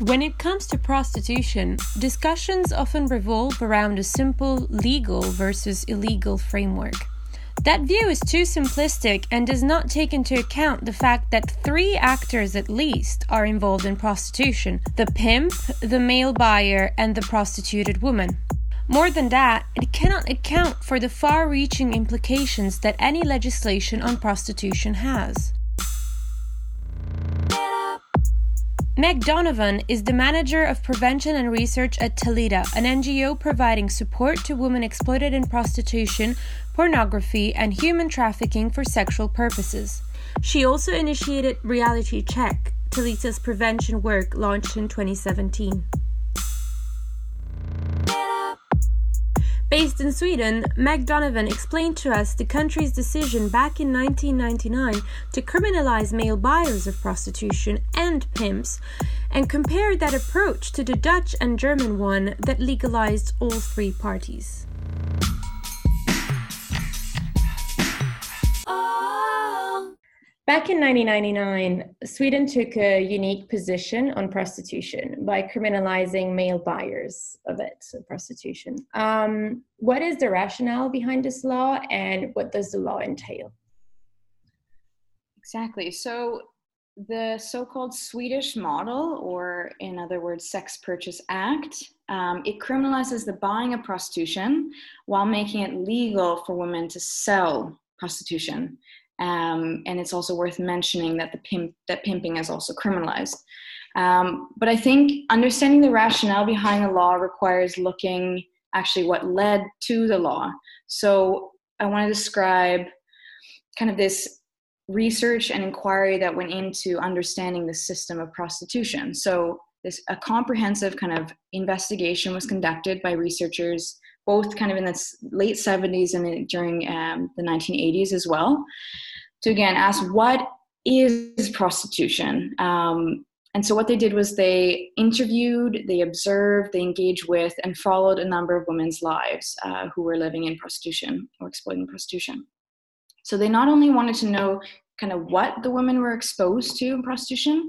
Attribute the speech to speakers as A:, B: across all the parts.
A: When it comes to prostitution, discussions often revolve around a simple legal versus illegal framework. That view is too simplistic and does not take into account the fact that three actors at least are involved in prostitution the pimp, the male buyer, and the prostituted woman. More than that, it cannot account for the far reaching implications that any legislation on prostitution has. Meg Donevan is the manager of prevention and research at Talita, an NGO providing support to women exploited in prostitution, pornography, and human trafficking for sexual purposes. She also initiated Reality Check, Talita's prevention work launched in 2017. Based in Sweden, Meg Donevan explained to us the country's decision back in 1999 to criminalize male buyers of prostitution and pimps, and compared that approach to the Dutch and German one that legalized all three parties. Oh. Back in 1999, Sweden took a unique position on prostitution by criminalizing male buyers of it, prostitution. Um, what is the rationale behind this law and what does the law entail?
B: Exactly. So, the so called Swedish model, or in other words, Sex Purchase Act, um, it criminalizes the buying of prostitution while making it legal for women to sell prostitution. Um, and it's also worth mentioning that the pimp that pimping is also criminalized. Um, but I think understanding the rationale behind the law requires looking actually what led to the law. So I want to describe kind of this research and inquiry that went into understanding the system of prostitution. So this a comprehensive kind of investigation was conducted by researchers both kind of in the late 70s and during um, the 1980s as well to again ask what is prostitution? Um, and so what they did was they interviewed they observed they engaged with and followed a number of women's lives uh, who were living in prostitution or exploiting prostitution. So they not only wanted to know kind of what the women were exposed to in prostitution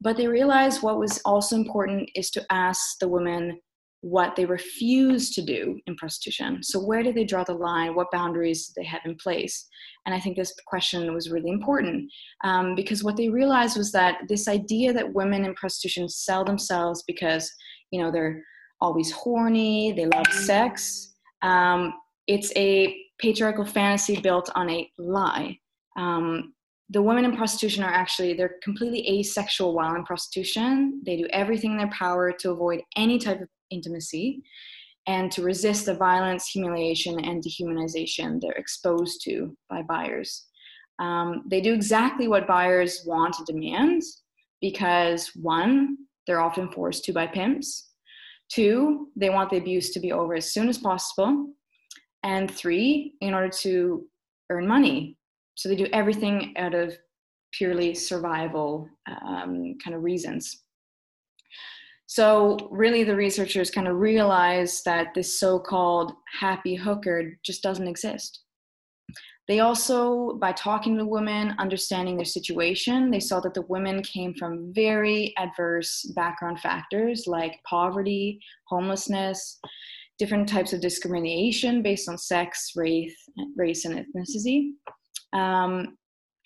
B: but they realized what was also important is to ask the women what they refuse to do in prostitution. So, where do they draw the line? What boundaries do they have in place? And I think this question was really important um, because what they realized was that this idea that women in prostitution sell themselves because, you know, they're always horny, they love sex, um, it's a patriarchal fantasy built on a lie. Um, the women in prostitution are actually they're completely asexual while in prostitution they do everything in their power to avoid any type of intimacy and to resist the violence, humiliation, and dehumanization they're exposed to by buyers. Um, they do exactly what buyers want and demand because one, they're often forced to by pimps. Two, they want the abuse to be over as soon as possible. And three, in order to earn money. So they do everything out of purely survival um, kind of reasons. So, really, the researchers kind of realized that this so called happy hooker just doesn't exist. They also, by talking to women, understanding their situation, they saw that the women came from very adverse background factors like poverty, homelessness, different types of discrimination based on sex, race, race and ethnicity. Um,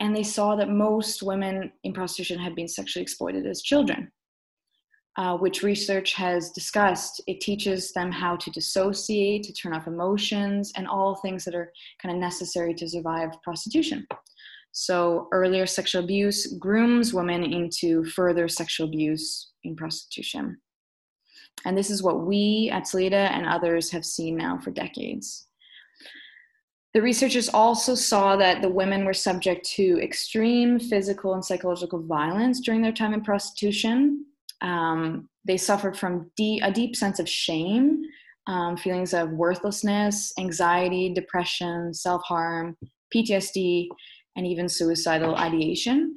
B: and they saw that most women in prostitution had been sexually exploited as children uh, which research has discussed, it teaches them how to dissociate, to turn off emotions, and all things that are kind of necessary to survive prostitution. So, earlier sexual abuse grooms women into further sexual abuse in prostitution. And this is what we at Talita and others have seen now for decades. The researchers also saw that the women were subject to extreme physical and psychological violence during their time in prostitution, um, they suffered from a deep sense of shame, um, feelings of worthlessness, anxiety, depression, self harm, PTSD, and even suicidal ideation.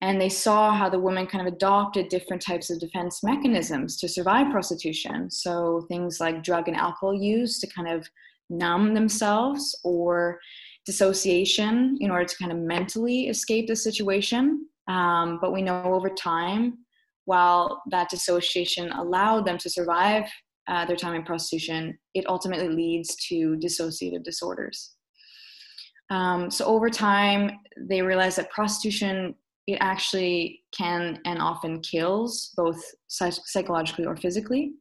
B: And they saw how the women kind of adopted different types of defense mechanisms to survive prostitution. So things like drug and alcohol use to kind of numb themselves, or dissociation in order to kind of mentally escape the situation. Um, but we know over time while that dissociation allowed them to survive uh, their time in prostitution, it ultimately leads to dissociative disorders. Um, so over time, they realize that prostitution it actually can and often kills both psychologically or physically.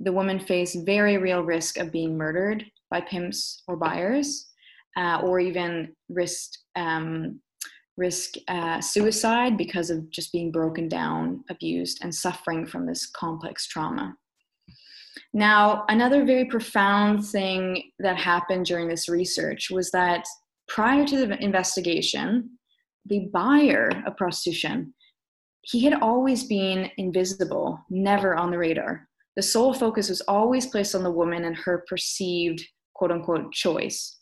B: The women face very real risk of being murdered by pimps or buyers, uh, or even risk um, risk uh, suicide because of just being broken down, abused, and suffering from this complex trauma. Now, another very profound thing that happened during this research was that prior to the investigation, the buyer of prostitution, he had always been invisible, never on the radar. The sole focus was always placed on the woman and her perceived quote unquote choice.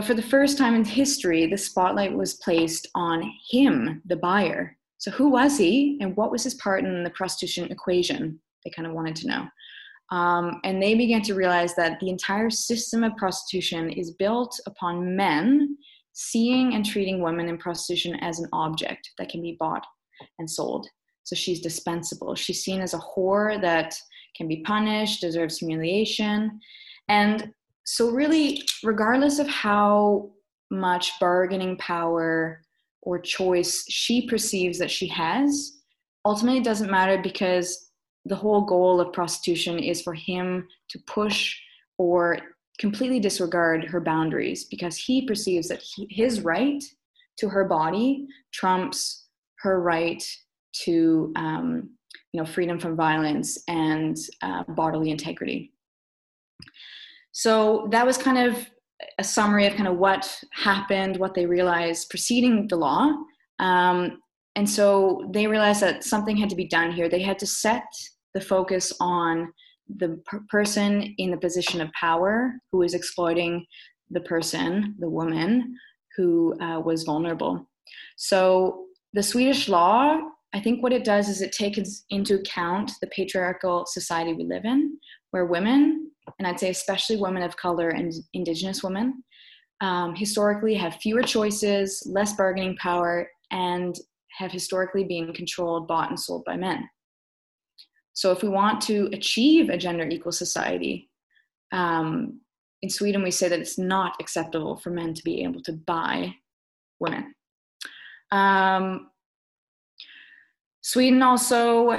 B: But for the first time in history, the spotlight was placed on him, the buyer. So, who was he and what was his part in the prostitution equation? They kind of wanted to know. Um, and they began to realize that the entire system of prostitution is built upon men seeing and treating women in prostitution as an object that can be bought and sold. So she's dispensable. She's seen as a whore that can be punished, deserves humiliation. And so, really, regardless of how much bargaining power or choice she perceives that she has, ultimately it doesn't matter because the whole goal of prostitution is for him to push or completely disregard her boundaries because he perceives that he, his right to her body trumps her right to um, you know freedom from violence and uh, bodily integrity so that was kind of a summary of kind of what happened what they realized preceding the law um, and so they realized that something had to be done here they had to set the focus on the per- person in the position of power who is exploiting the person, the woman, who uh, was vulnerable. So the Swedish law, I think what it does is it takes into account the patriarchal society we live in, where women, and I'd say especially women of color and indigenous women, um, historically have fewer choices, less bargaining power, and have historically been controlled, bought, and sold by men. So if we want to achieve a gender equal society, um, in Sweden we say that it's not acceptable for men to be able to buy women. Um, Sweden also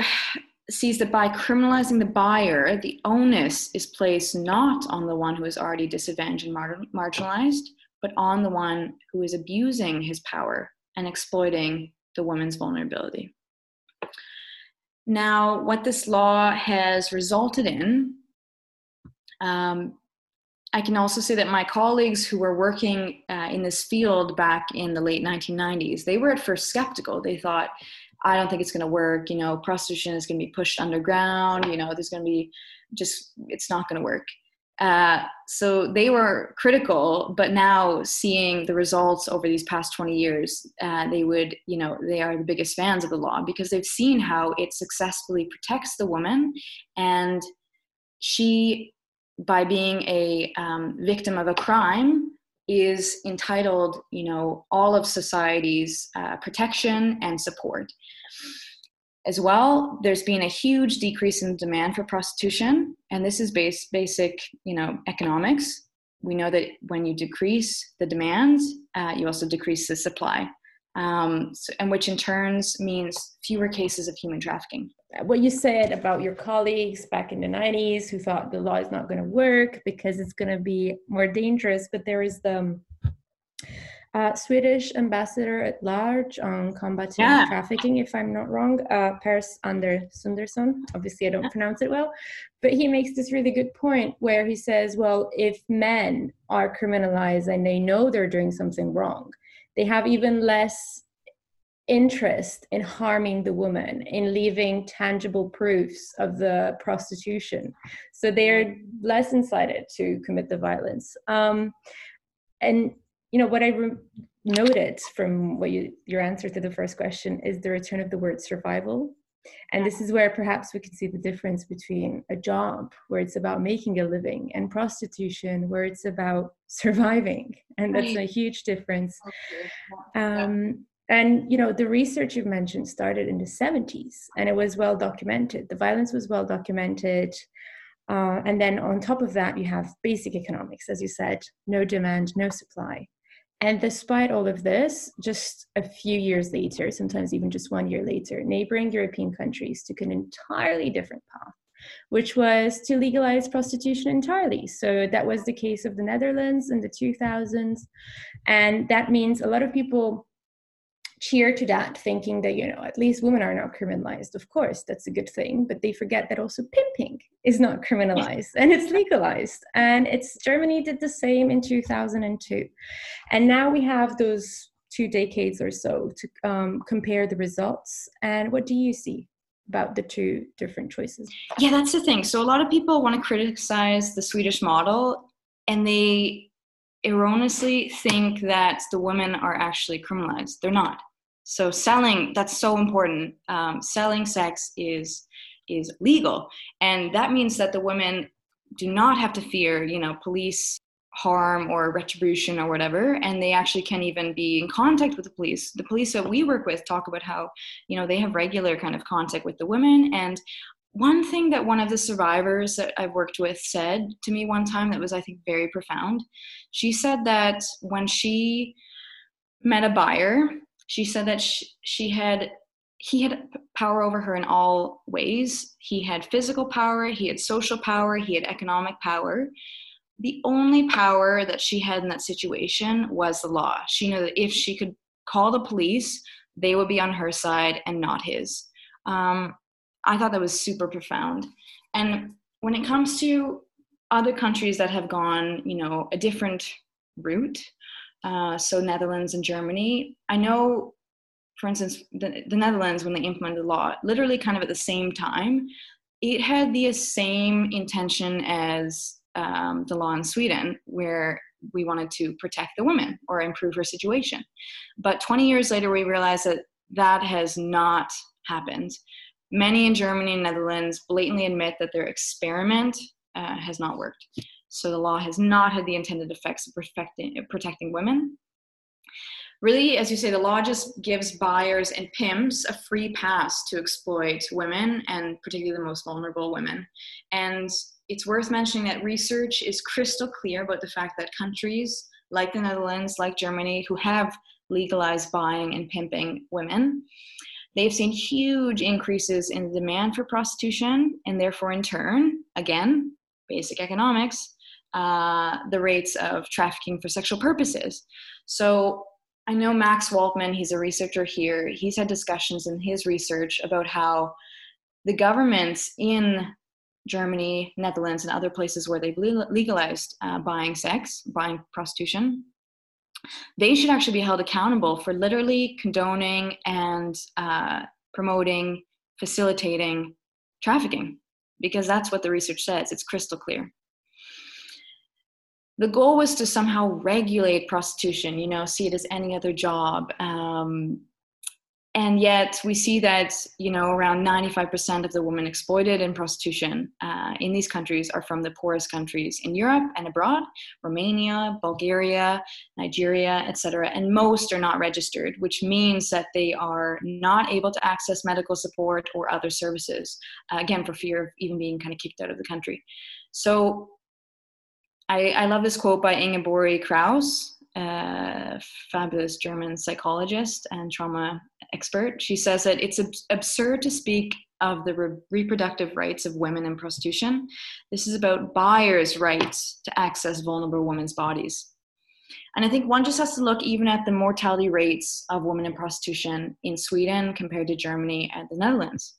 B: sees that by criminalizing the buyer, the onus is placed not on the one who is already disadvantaged and mar- marginalized, but on the one who is abusing his power and exploiting the woman's vulnerability. Now, what this law has resulted in, um, I can also say that my colleagues who were working uh, in this field back in the late 1990s, they were at first skeptical. They thought, I don't think it's going to work. You know, prostitution is going to be pushed underground. You know, there's going to be just, it's not going to work. Uh, so they were critical, but now seeing the results over these past 20 years, uh, they would, you know, they are the biggest fans of the law because they've seen how it successfully protects the woman. And she, by being a um, victim of a crime, is entitled, you know, all of society's uh, protection and support. As well there's been a huge decrease in demand for prostitution and this is base, basic you know economics. We know that when you decrease the demand uh, you also decrease the supply um, so, and which in turns means fewer cases of human trafficking
A: what you said about your colleagues back in the 90s who thought the law is not going to work because it's going to be more dangerous but there is the uh, Swedish ambassador at large on combating yeah. trafficking, if I'm not wrong, uh, Pers Ander Sunderson. Obviously, I don't pronounce it well, but he makes this really good point where he says, well, if men are criminalized and they know they're doing something wrong, they have even less interest in harming the woman, in leaving tangible proofs of the prostitution. So they're less incited to commit the violence. Um, and you know what I re- noted from what you, your answer to the first question is the return of the word survival. And this is where perhaps we can see the difference between a job where it's about making a living and prostitution where it's about surviving. And that's a huge difference. Um, and you know the research you've mentioned started in the 70s and it was well documented. The violence was well documented. Uh, and then on top of that you have basic economics as you said no demand no supply and despite all of this just a few years later sometimes even just one year later neighboring european countries took an entirely different path which was to legalize prostitution entirely. So that was the case of the Netherlands in the 2000s. And that means a lot of people cheer to that, thinking that, you know, at least women are not criminalized. Of course, that's a good thing, but they forget that also pimping is not criminalized and it's legalized. And it's Germany did the same in 2002. And now we have those two decades or so to um, compare the results. And what do you see? about the two different choices?
B: Yeah, that's the thing. So a lot of people want to criticize the Swedish model and they erroneously think that the women are actually criminalized. They're not. So selling, that's so important. Um, selling sex is is legal, and that means that the women do not have to fear, you know, police harm or retribution or whatever and they actually can even be in contact with the police the police that we work with talk about how you know they have regular kind of contact with the women and one thing that one of the survivors that I've worked with said to me one time that was, I think, very profound. She said that when she met a buyer, she said that she, she had he had power over her in all ways. He had physical power, he had social power, he had economic power the only power that she had in that situation was the law. She knew that if she could call the police, they would be on her side and not his. Um, I thought that was super profound. And when it comes to other countries that have gone, you know, a different route, uh, so Netherlands and Germany, I know, for instance, the, the Netherlands, when they implemented the law, literally kind of at the same time, it had the same intention as um, the law in Sweden, where we wanted to protect the woman or improve her situation. But 20 years later, we realized that that has not happened. Many in Germany and Netherlands blatantly admit that their experiment uh, has not worked. So the law has not had the intended effects of protecting, protecting women. Really, as you say, the law just gives buyers and pimps a free pass to exploit women and particularly the most vulnerable women. And it's worth mentioning that research is crystal clear about the fact that countries like the Netherlands, like Germany, who have legalized buying and pimping women, they've seen huge increases in the demand for prostitution, and therefore, in turn, again, basic economics, uh, the rates of trafficking for sexual purposes. So I know Max Waltman, he's a researcher here, he's had discussions in his research about how the governments in Germany, Netherlands, and other places where they've legalized uh, buying sex, buying prostitution, they should actually be held accountable for literally condoning and uh, promoting, facilitating trafficking, because that's what the research says. It's crystal clear. The goal was to somehow regulate prostitution, you know, see it as any other job, um, and yet we see that you know around 95% of the women exploited in prostitution uh, in these countries are from the poorest countries in europe and abroad romania bulgaria nigeria etc and most are not registered which means that they are not able to access medical support or other services uh, again for fear of even being kind of kicked out of the country. So I, I love this quote by Ingeborg Kraus, a fabulous German psychologist and trauma expert. She says that it's ab- absurd to speak of the re- reproductive rights of women in prostitution. This is about buyers' rights to access vulnerable women's bodies. And I think one just has to look even at the mortality rates of women in prostitution in Sweden compared to Germany and the Netherlands.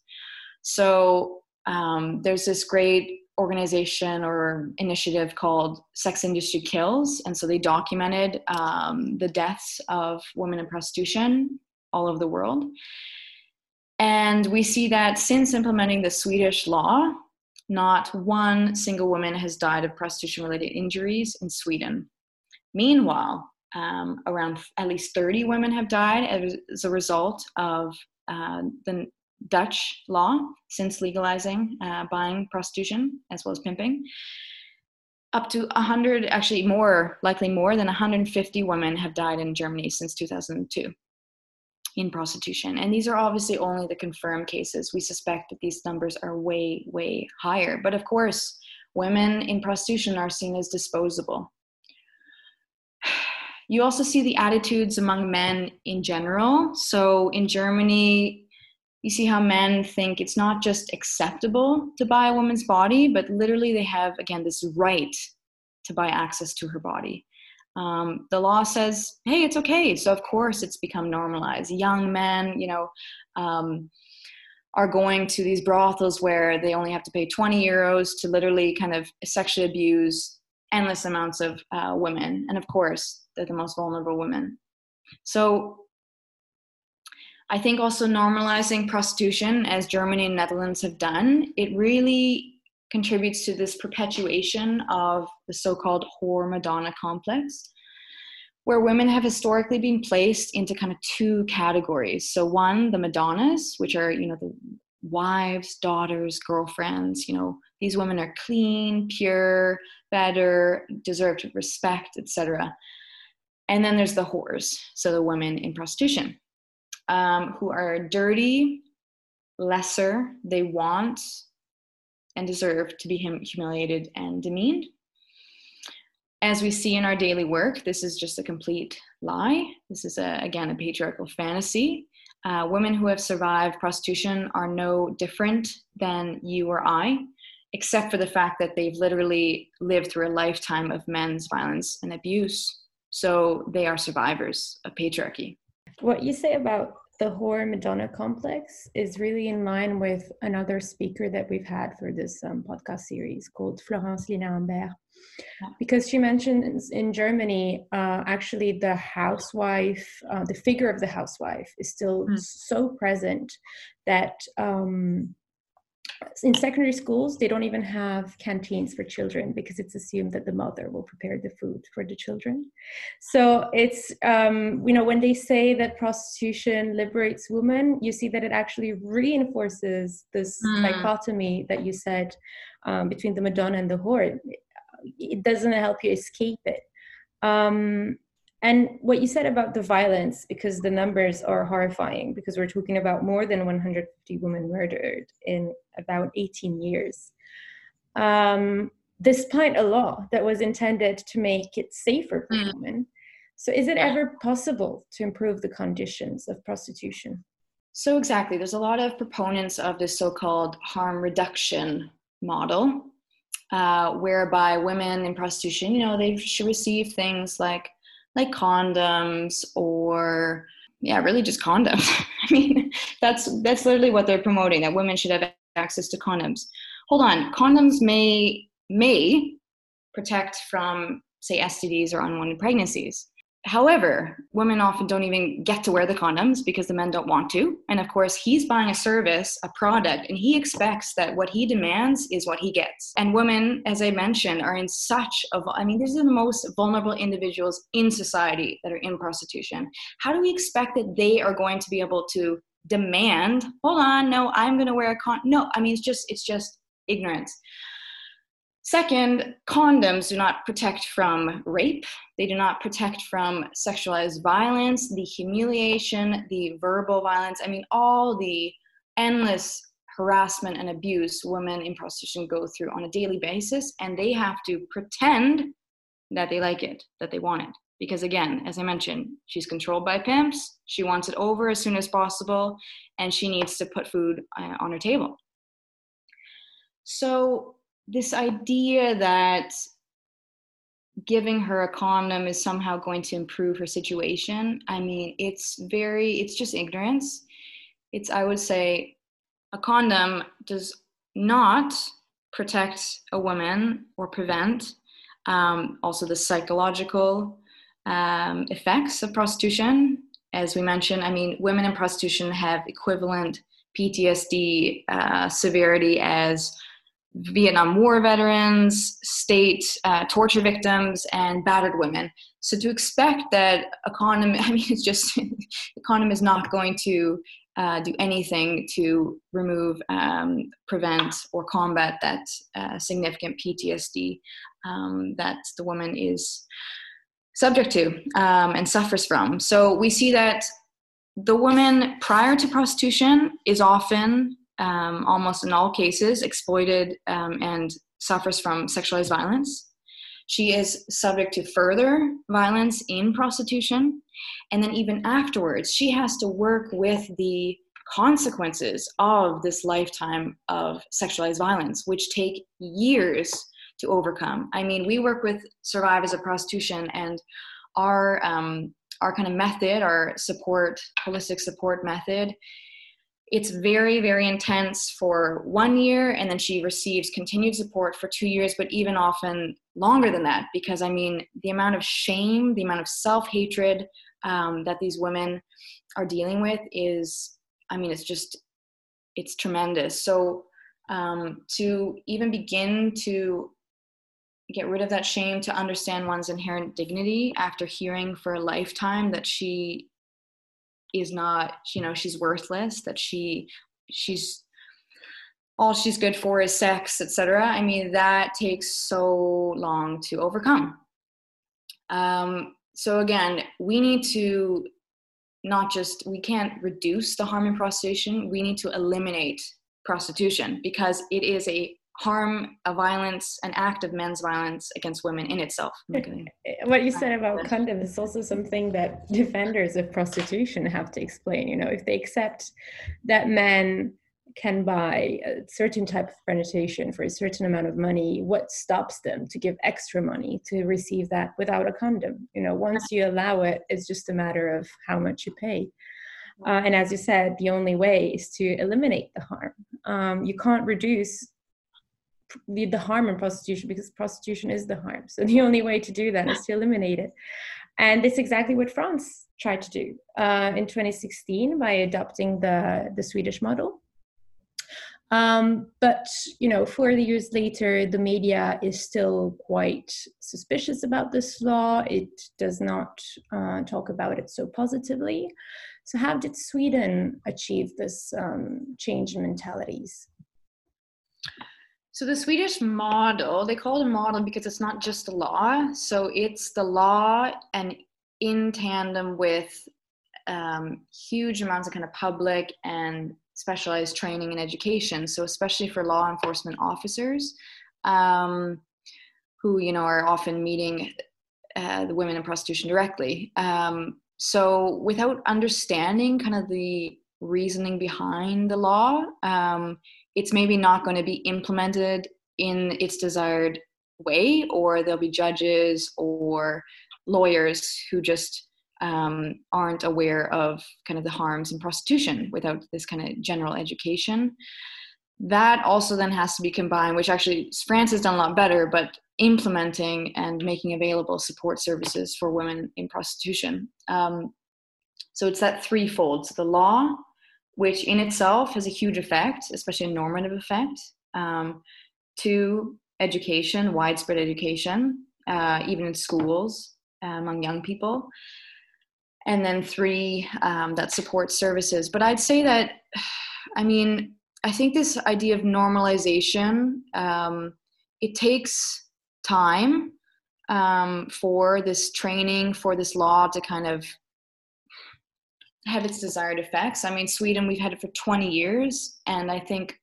B: So um, there's this great organization or initiative called Sex Industry Kills. And so they documented um, the deaths of women in prostitution all over the world. And we see that since implementing the Swedish law, not one single woman has died of prostitution related injuries in Sweden. Meanwhile, um, around at least 30 women have died as a result of uh, the Dutch law since legalizing uh, buying prostitution as well as pimping. Up to 100, actually more, likely more than 150 women have died in Germany since 2002. in prostitution. And these are obviously only the confirmed cases. We suspect that these numbers are way, way higher. But of course, women in prostitution are seen as disposable. You also see the attitudes among men in general. So in Germany, you see how men think it's not just acceptable to buy a woman's body, but literally they have, again, this right to buy access to her body. Um, the law says, hey, it's okay. So, of course, it's become normalized. Young men, you know, um, are going to these brothels where they only have to pay 20 euros to literally kind of sexually abuse endless amounts of uh, women. And of course, they're the most vulnerable women. So, I think also normalizing prostitution, as Germany and Netherlands have done, it really contributes to this perpetuation of the so-called whore Madonna complex, where women have historically been placed into kind of two categories. So one, the Madonnas, which are you know the wives, daughters, girlfriends. You know these women are clean, pure, better, deserve respect, etc. And then there's the whores, so the women in prostitution um, who are dirty, lesser, they want and deserve to be hum- humiliated and demeaned. As we see in our daily work, this is just a complete lie. This is, a, again, a patriarchal fantasy. Uh, women who have survived prostitution are no different than you or I, except for the fact that they've literally lived through a lifetime of men's violence and abuse. So they are survivors of patriarchy.
A: What you say about the whore Madonna complex is really in line with another speaker that we've had for this um, podcast series called Florence Lina Ambert. Because she mentions in Germany, uh, actually, the housewife, uh, the figure of the housewife is still mm. so present that um, in secondary schools they don't even have canteens for children because it's assumed that the mother will prepare the food for the children. So it's um, you know when they say that prostitution liberates women you see that it actually reinforces this mm. dichotomy that you said um, between the madonna and the whore. It doesn't help you escape it. Um, and what you said about the violence, because the numbers are horrifying, because we're talking about more than 150 women murdered in about 18 years, um, despite a law that was intended to make it safer for mm. women. So, is it ever possible to improve the conditions of prostitution?
B: So, exactly. There's a lot of proponents of this so called harm reduction model, uh, whereby women in prostitution, you know, they should receive things like like condoms or yeah really just condoms. I mean that's that's literally what they're promoting that women should have access to condoms. Hold on condoms may may protect from say stds or unwanted pregnancies However, women often don't even get to wear the condoms because the men don't want to. And of course, he's buying a service, a product, and he expects that what he demands is what he gets. And women, as I mentioned, are in such a, I mean, these are the most vulnerable individuals in society that are in prostitution. How do we expect that they are going to be able to demand, hold on, no, I'm going to wear a con, no, I mean, it's just, it's just ignorance. Second, condoms do not protect from rape. They do not protect from sexualized violence, the humiliation, the verbal violence. I mean, all the endless harassment and abuse women in prostitution go through on a daily basis. And they have to pretend that they like it, that they want it. Because again, as I mentioned, she's controlled by pimps. She wants it over as soon as possible, and she needs to put food uh, on her table. So, this idea that giving her a condom is somehow going to improve her situation i mean it's very it's just ignorance. It's i would say a condom does not protect a woman or prevent um, also the psychological um, effects of prostitution. As we mentioned i mean women in prostitution have equivalent ptsd uh, severity as Vietnam War veterans, state uh, torture victims, and battered women. So to expect that economy, I mean, it's just economy is not going to uh, do anything to remove, um, prevent, or combat that uh, significant PTSD um, that the woman is subject to um, and suffers from. So we see that the woman prior to prostitution is often, um, almost in all cases, exploited um, and suffers from sexualized violence. She is subject to further violence in prostitution. And then, even afterwards, she has to work with the consequences of this lifetime of sexualized violence, which take years to overcome. I mean, we work with survivors of prostitution, and our um, our kind of method, our support, holistic support method, it's very, very intense for one year, and then she receives continued support for two years, but even often longer than that, because I mean, the amount of shame, the amount of self hatred um, that these women are dealing with is, I mean, it's just, it's tremendous. So um, to even begin to get rid of that shame to understand one's inherent dignity after hearing for a lifetime that she is not you know she's worthless that she she's all she's good for is sex etc i mean that takes so long to overcome. Um, so again we need to not just we can't reduce the harm in prostitution we need to eliminate prostitution because it is a harm, a violence, an act of men's violence against women in itself.
A: what you said about condoms is also something that defenders of prostitution have to explain. You know, if they accept that men can buy a certain type of penetration for a certain amount of money, what stops them to give extra money to receive that without a condom? You know, once you allow it, it's just a matter of how much you pay. Uh, and as you said, the only way is to eliminate the harm. Um, you can't reduce the, the harm in prostitution because prostitution is the harm. So the only way to do that is to eliminate it. And it's exactly what France tried to do uh, in 2016 by adopting the, the Swedish model. Um, but you know, four years later, the media is still quite suspicious about this law. It does not uh, talk about it so positively. So, how did Sweden achieve this um, change in mentalities?
B: So the Swedish model, they call it a model because it's not just a law. So it's the law and in tandem with um, huge amounts of kind of public and specialized training and education. So especially for law enforcement officers um, who, you know, are often meeting uh, the women in prostitution directly. Um, so without understanding kind of the reasoning behind the law, um, it's maybe not going to be implemented in its desired way, or there'll be judges or lawyers who just um, aren't aware of kind of the harms in prostitution without this kind of general education. That also then has to be combined, which actually France has done a lot better, but implementing and making available support services for women in prostitution. Um, so it's that threefold: so the law, which in itself has a huge effect, especially a normative effect, um, to education, widespread education, uh, even in schools uh, among young people. And then three, um, that support services. But I'd say that, I mean, I think this idea of normalization, um, it takes time um, for this training, for this law to kind of have its desired effects. I mean, Sweden, we've had it for 20 years, and I think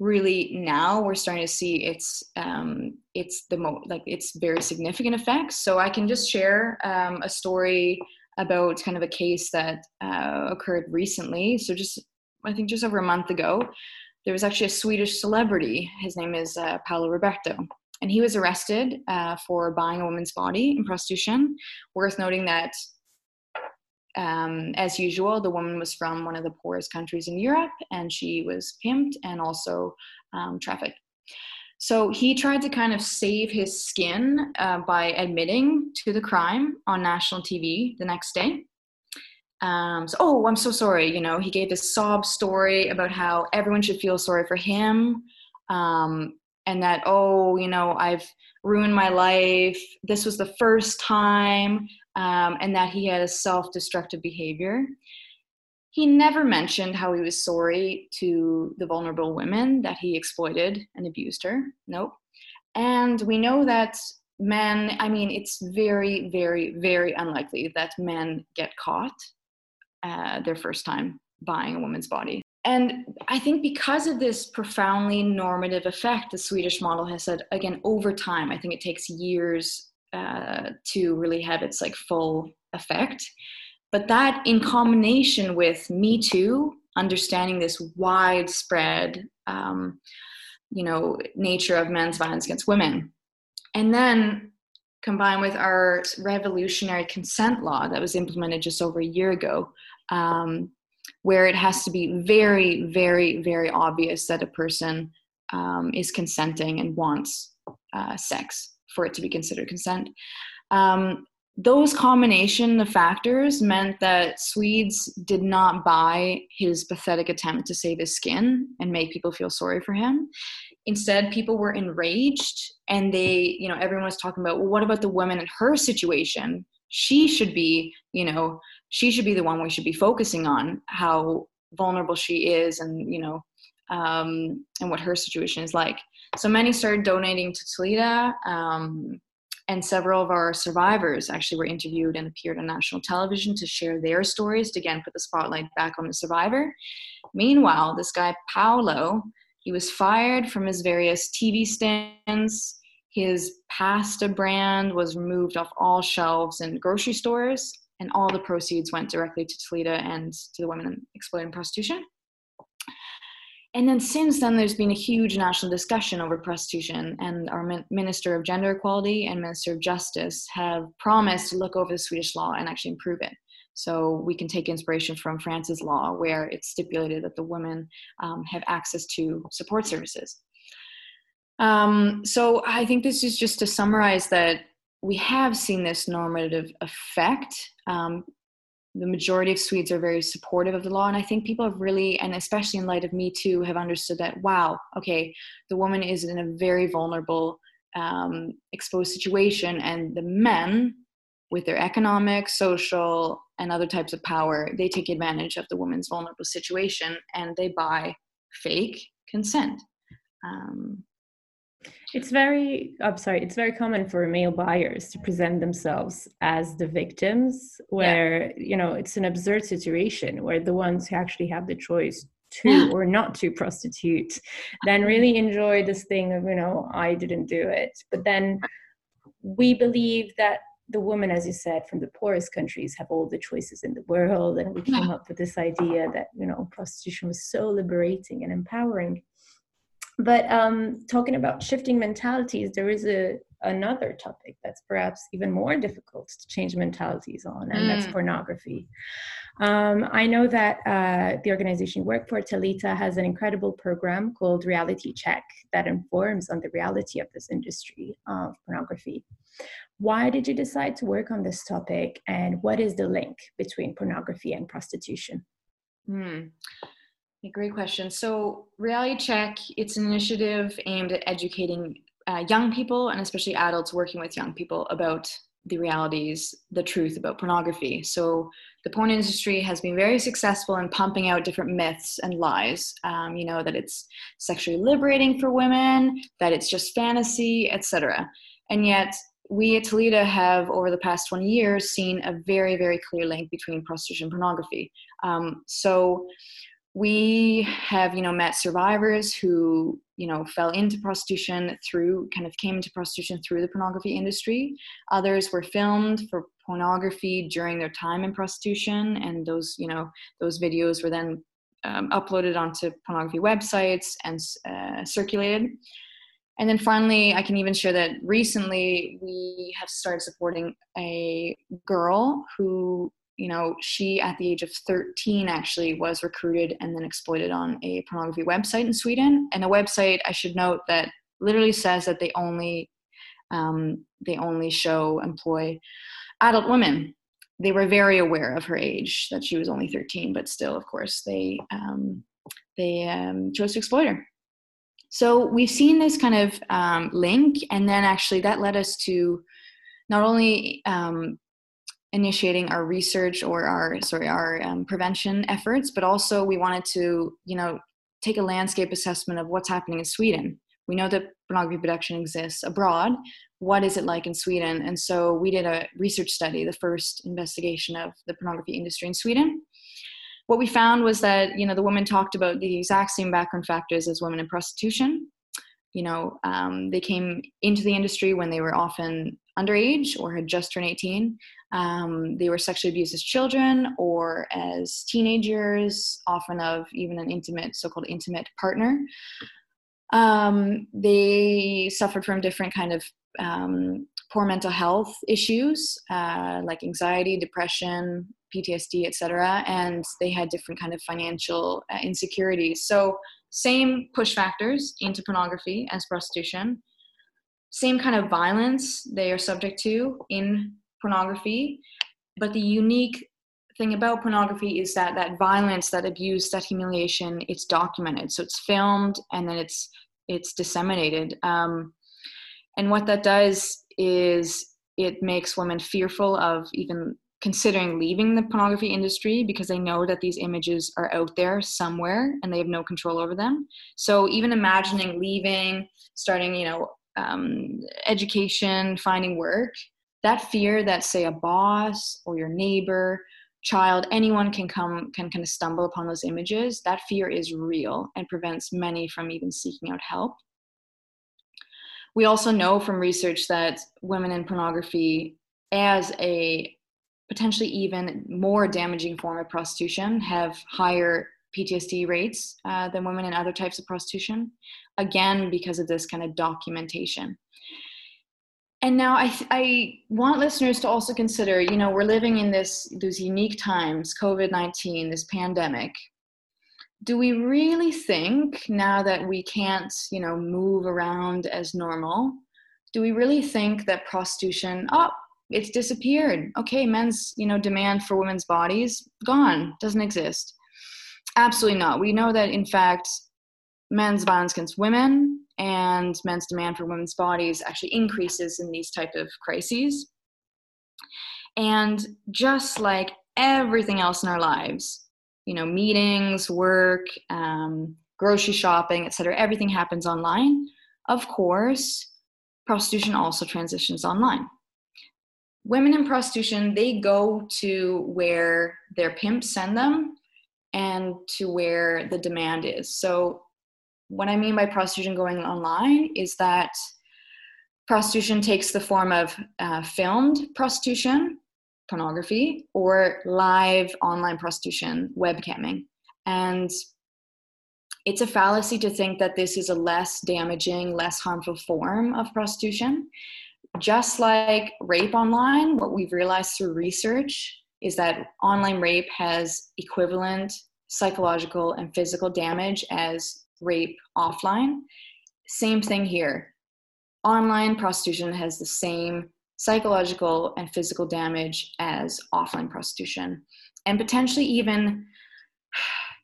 B: really now we're starting to see its um, it's the mo like it's very significant effects. So I can just share um, a story about kind of a case that uh, occurred recently. So just I think just over a month ago, there was actually a Swedish celebrity. His name is uh, Paolo Roberto. And he was arrested uh, for buying a woman's body in prostitution. Worth noting that um, as usual, the woman was from one of the poorest countries in Europe and she was pimped and also um, trafficked. So he tried to kind of save his skin uh, by admitting to the crime on national TV the next day. Um, so, oh, I'm so sorry. You know, he gave this sob story about how everyone should feel sorry for him. Um, and that, oh, you know, I've ruined my life. This was the first time um, and that he had a self destructive behavior. He never mentioned how he was sorry to the vulnerable women that he exploited and abused her. Nope. And we know that men, I mean, it's very, very, very unlikely that men get caught uh, their first time buying a woman's body. And I think because of this profoundly normative effect, the Swedish model has said, again, over time, I think it takes years uh, to really have its like full effect. But that in combination with Me Too, understanding this widespread, um, you know, nature of men's violence against women, and then combined with our revolutionary consent law that was implemented just over a year ago, um, where it has to be very, very, very obvious that a person um, is consenting and wants uh, sex for it to be considered consent. Um, those combination of factors meant that Swedes did not buy his pathetic attempt to save his skin and make people feel sorry for him. Instead, people were enraged and they, you know, everyone was talking about, well, what about the woman in her situation? She should be, you know, she should be the one we should be focusing on how vulnerable she is and you know um, and what her situation is like. So many started donating to Talita um, and several of our survivors actually were interviewed and appeared on national television to share their stories to again put the spotlight back on the survivor. Meanwhile this guy paolo he was fired from his various tv stands his pasta brand was removed off all shelves in grocery stores and all the proceeds went directly to Talita and to the women exploited in prostitution. And then since then, there's been a huge national discussion over prostitution, and our Minister of Gender Equality and Minister of Justice have promised to look over the Swedish law and actually improve it. So we can take inspiration from France's law, where it's stipulated that the women um, have access to support services. Um, so I think this is just to summarize that we have seen this normative effect. Um, the majority of Swedes are very supportive of the law, and I think people have really, and especially in light of Me Too, have understood that wow, okay, the woman is in a very vulnerable, um, exposed situation, and the men, with their economic, social, and other types of power, they take advantage of the woman's vulnerable situation and they buy fake consent. Um,
A: it's very, I'm sorry, it's very common for male buyers to present themselves as the victims, where, yeah. you know, it's an absurd situation where the ones who actually have the choice to or not to prostitute then really enjoy this thing of, you know, I didn't do it. But then we believe that the women, as you said, from the poorest countries have all the choices in the world. And we came up with this idea that, you know, prostitution was so liberating and empowering but um, talking about shifting mentalities, there is a another topic that's perhaps even more difficult to change mentalities on, and mm. that's pornography. Um, I know that uh, the organization you work for, Talita, has an incredible program called Reality Check that informs on the reality of this industry of pornography. Why did you decide to work on this topic, and what is the link between pornography and prostitution?
B: Mm. Great question. So, Reality Check, it's an initiative aimed at educating uh, young people and especially adults working with young people about the realities, the truth about pornography. So, the porn industry has been very successful in pumping out different myths and lies. Um, you know that it's sexually liberating for women, that it's just fantasy, etc. And yet, we at Talita have, over the past 20 years, seen a very, very clear link between prostitution and pornography. Um, so, we have you know met survivors who you know fell into prostitution through kind of came into prostitution through the pornography industry. Others were filmed for pornography during their time in prostitution and those you know those videos were then um, uploaded onto pornography websites and uh, circulated. And then finally i can even share that recently we have started supporting a girl who you know, she at the age of 13 actually was recruited and then exploited on a pornography website in Sweden. And the website, I should note that literally says that they only um, they only show employ adult women. They were very aware of her age, that she was only 13, but still, of course, they um, they um, chose to exploit her. So we've seen this kind of um, link, and then actually that led us to not only um, initiating our research or our sorry our um, prevention efforts but also we wanted to you know take a landscape assessment of what's happening in sweden. We know that pornography production exists abroad. What is it like in sweden? And so we did a research study the first investigation of the pornography industry in sweden. What we found was that you know the women talked about the exact same background factors as women in prostitution you know um, they came into the industry when they were often underage or had just turned 18 um, they were sexually abused as children or as teenagers often of even an intimate so-called intimate partner. Um, they suffered from different kind of um, poor mental health issues uh, like anxiety depression ptsd etc and they had different kind of financial uh, insecurities. So same push factors into pornography as prostitution. Same kind of violence they are subject to in pornography. But the unique thing about pornography is that that violence that abuse that humiliation it's documented. So it's filmed and then it's it's disseminated. Um, and what that does is it makes women fearful of even considering leaving the pornography industry because they know that these images are out there somewhere and they have no control over them. So even imagining leaving, starting, you know, um, education, finding work, that fear that say a boss or your neighbor, child, anyone can come can kind of stumble upon those images. That fear is real and prevents many from even seeking out help. We also know from research that women in pornography as a potentially even more damaging form of prostitution have higher PTSD rates uh, than women in other types of prostitution, again, because of this kind of documentation. And now I, I want listeners to also consider, you know, we're living in this these unique times, COVID-19, this pandemic. Do we really think now that we can't, you know, move around as normal, do we really think that prostitution, oh, it's disappeared. Okay men's you know demand for women's bodies gone doesn't exist. Absolutely not. We know that in fact men's violence against women and men's demand for women's bodies actually increases in these type of crises. And just like everything else in our lives you know meetings work um, grocery shopping etc everything happens online. Of course prostitution also transitions online women in prostitution they go to where their pimps send them and to where the demand is. So what i mean by prostitution going online is that prostitution takes the form of uh, filmed prostitution pornography or live online prostitution webcamming. And it's a fallacy to think that this is a less damaging less harmful form of prostitution just like rape online, what we've realized through research is that online rape has equivalent psychological and physical damage as rape offline. Same thing here. Online prostitution has the same psychological and physical damage as offline prostitution, and potentially even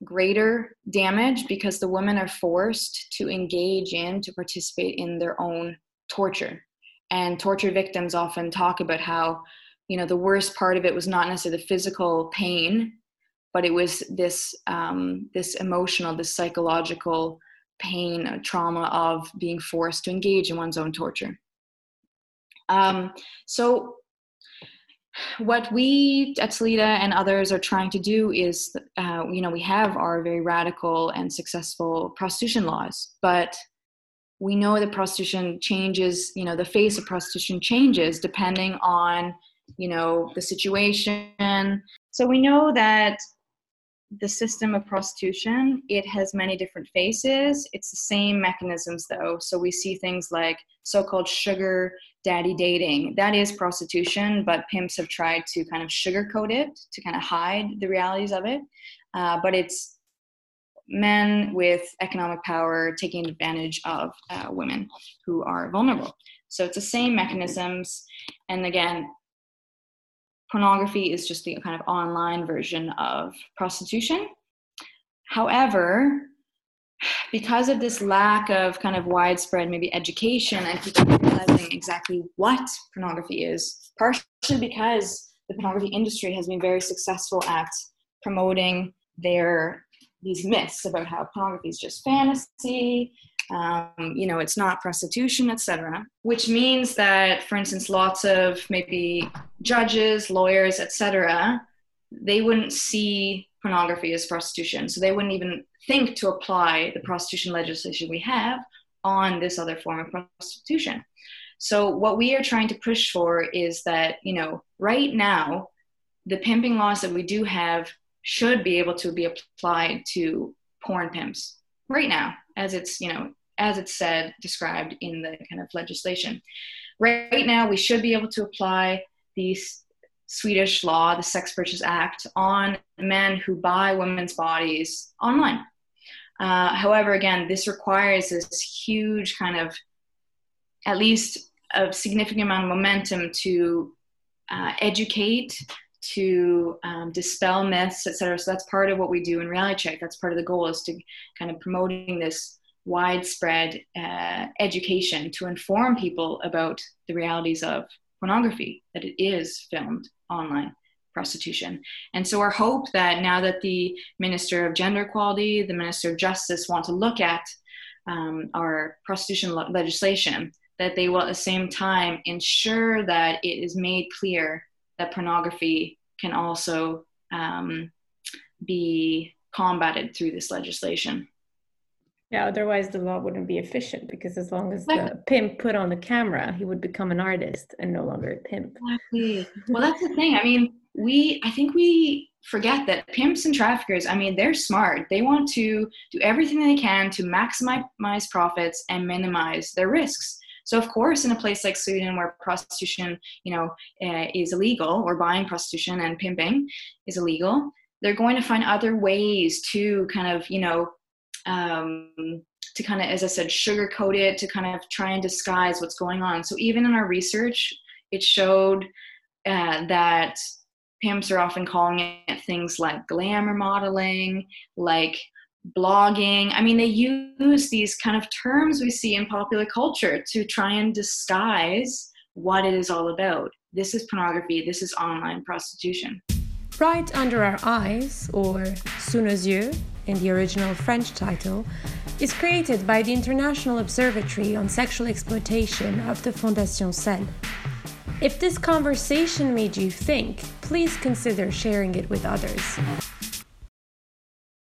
B: greater damage because the women are forced to engage in, to participate in their own torture and torture victims often talk about how you know the worst part of it was not necessarily the physical pain but it was this um, this emotional this psychological pain trauma of being forced to engage in one's own torture. Um, so what we at Talita and others are trying to do is, uh, you know, we have our very radical and successful prostitution laws, but we know that prostitution changes you know the face of prostitution changes depending on you know the situation. So we know that the system of prostitution it has many different faces. It's the same mechanisms though. So we see things like so-called sugar daddy dating. That is prostitution but pimps have tried to kind of sugarcoat it to kind of hide the realities of it. Uh, but it's men with economic power taking advantage of uh, women who are vulnerable. So it's the same mechanisms. And again, pornography is just the kind of online version of prostitution. However, because of this lack of kind of widespread maybe education and people realizing exactly what pornography is, partially because the pornography industry has been very successful at promoting their these myths about how pornography is just fantasy um, you know it's not prostitution etc which means that for instance lots of maybe judges lawyers etc they wouldn't see pornography as prostitution. So they wouldn't even think to apply the prostitution legislation we have on this other form of prostitution. So what we are trying to push for is that, you know, right now, the pimping laws that we do have should be able to be applied to porn pimps right now, as it's, you know, as it's said, described in the kind of legislation. Right now, we should be able to apply these Swedish law, the Sex Purchase Act, on men who buy women's bodies online. Uh, however, again, this requires this huge kind of, at least a significant amount of momentum to uh, educate, to um, dispel myths, et cetera. So that's part of what we do in Reality Check. That's part of the goal is to kind of promoting this widespread uh, education to inform people about the realities of pornography, that it is filmed online prostitution. And so our hope that now that the Minister of Gender Equality, the Minister of Justice want to look at um, our prostitution le- legislation, that they will at the same time ensure that it is made clear that pornography can also um, be combated through this legislation.
A: Yeah, otherwise the law wouldn't be efficient because as long as the pimp put on the camera, he would become an artist and no longer a pimp.
B: Exactly. Well, that's the thing. I mean, we, I think we forget that pimps and traffickers, I mean, they're smart. They want to do everything they can to maximize profits and minimize their risks. So, of course, in a place like Sweden, where prostitution, you know, uh, is illegal, or buying prostitution and pimping is illegal, they're going to find other ways to kind of, you know, um, to kind of, as I said, sugarcoat it, to kind of try and disguise what's going on. So even in our research, it showed uh, that pimps are often calling it things like glamour modeling, like blogging. I mean, they use these kind of terms we see in popular culture to try and disguise what it is all about. This is pornography, this is online prostitution.
A: Right Under Our Eyes, or Sous nos yeux in the original French title, is created by the International Observatory on Sexual Exploitation of the Fondation Scelles. If this conversation made you think, please consider sharing it with others.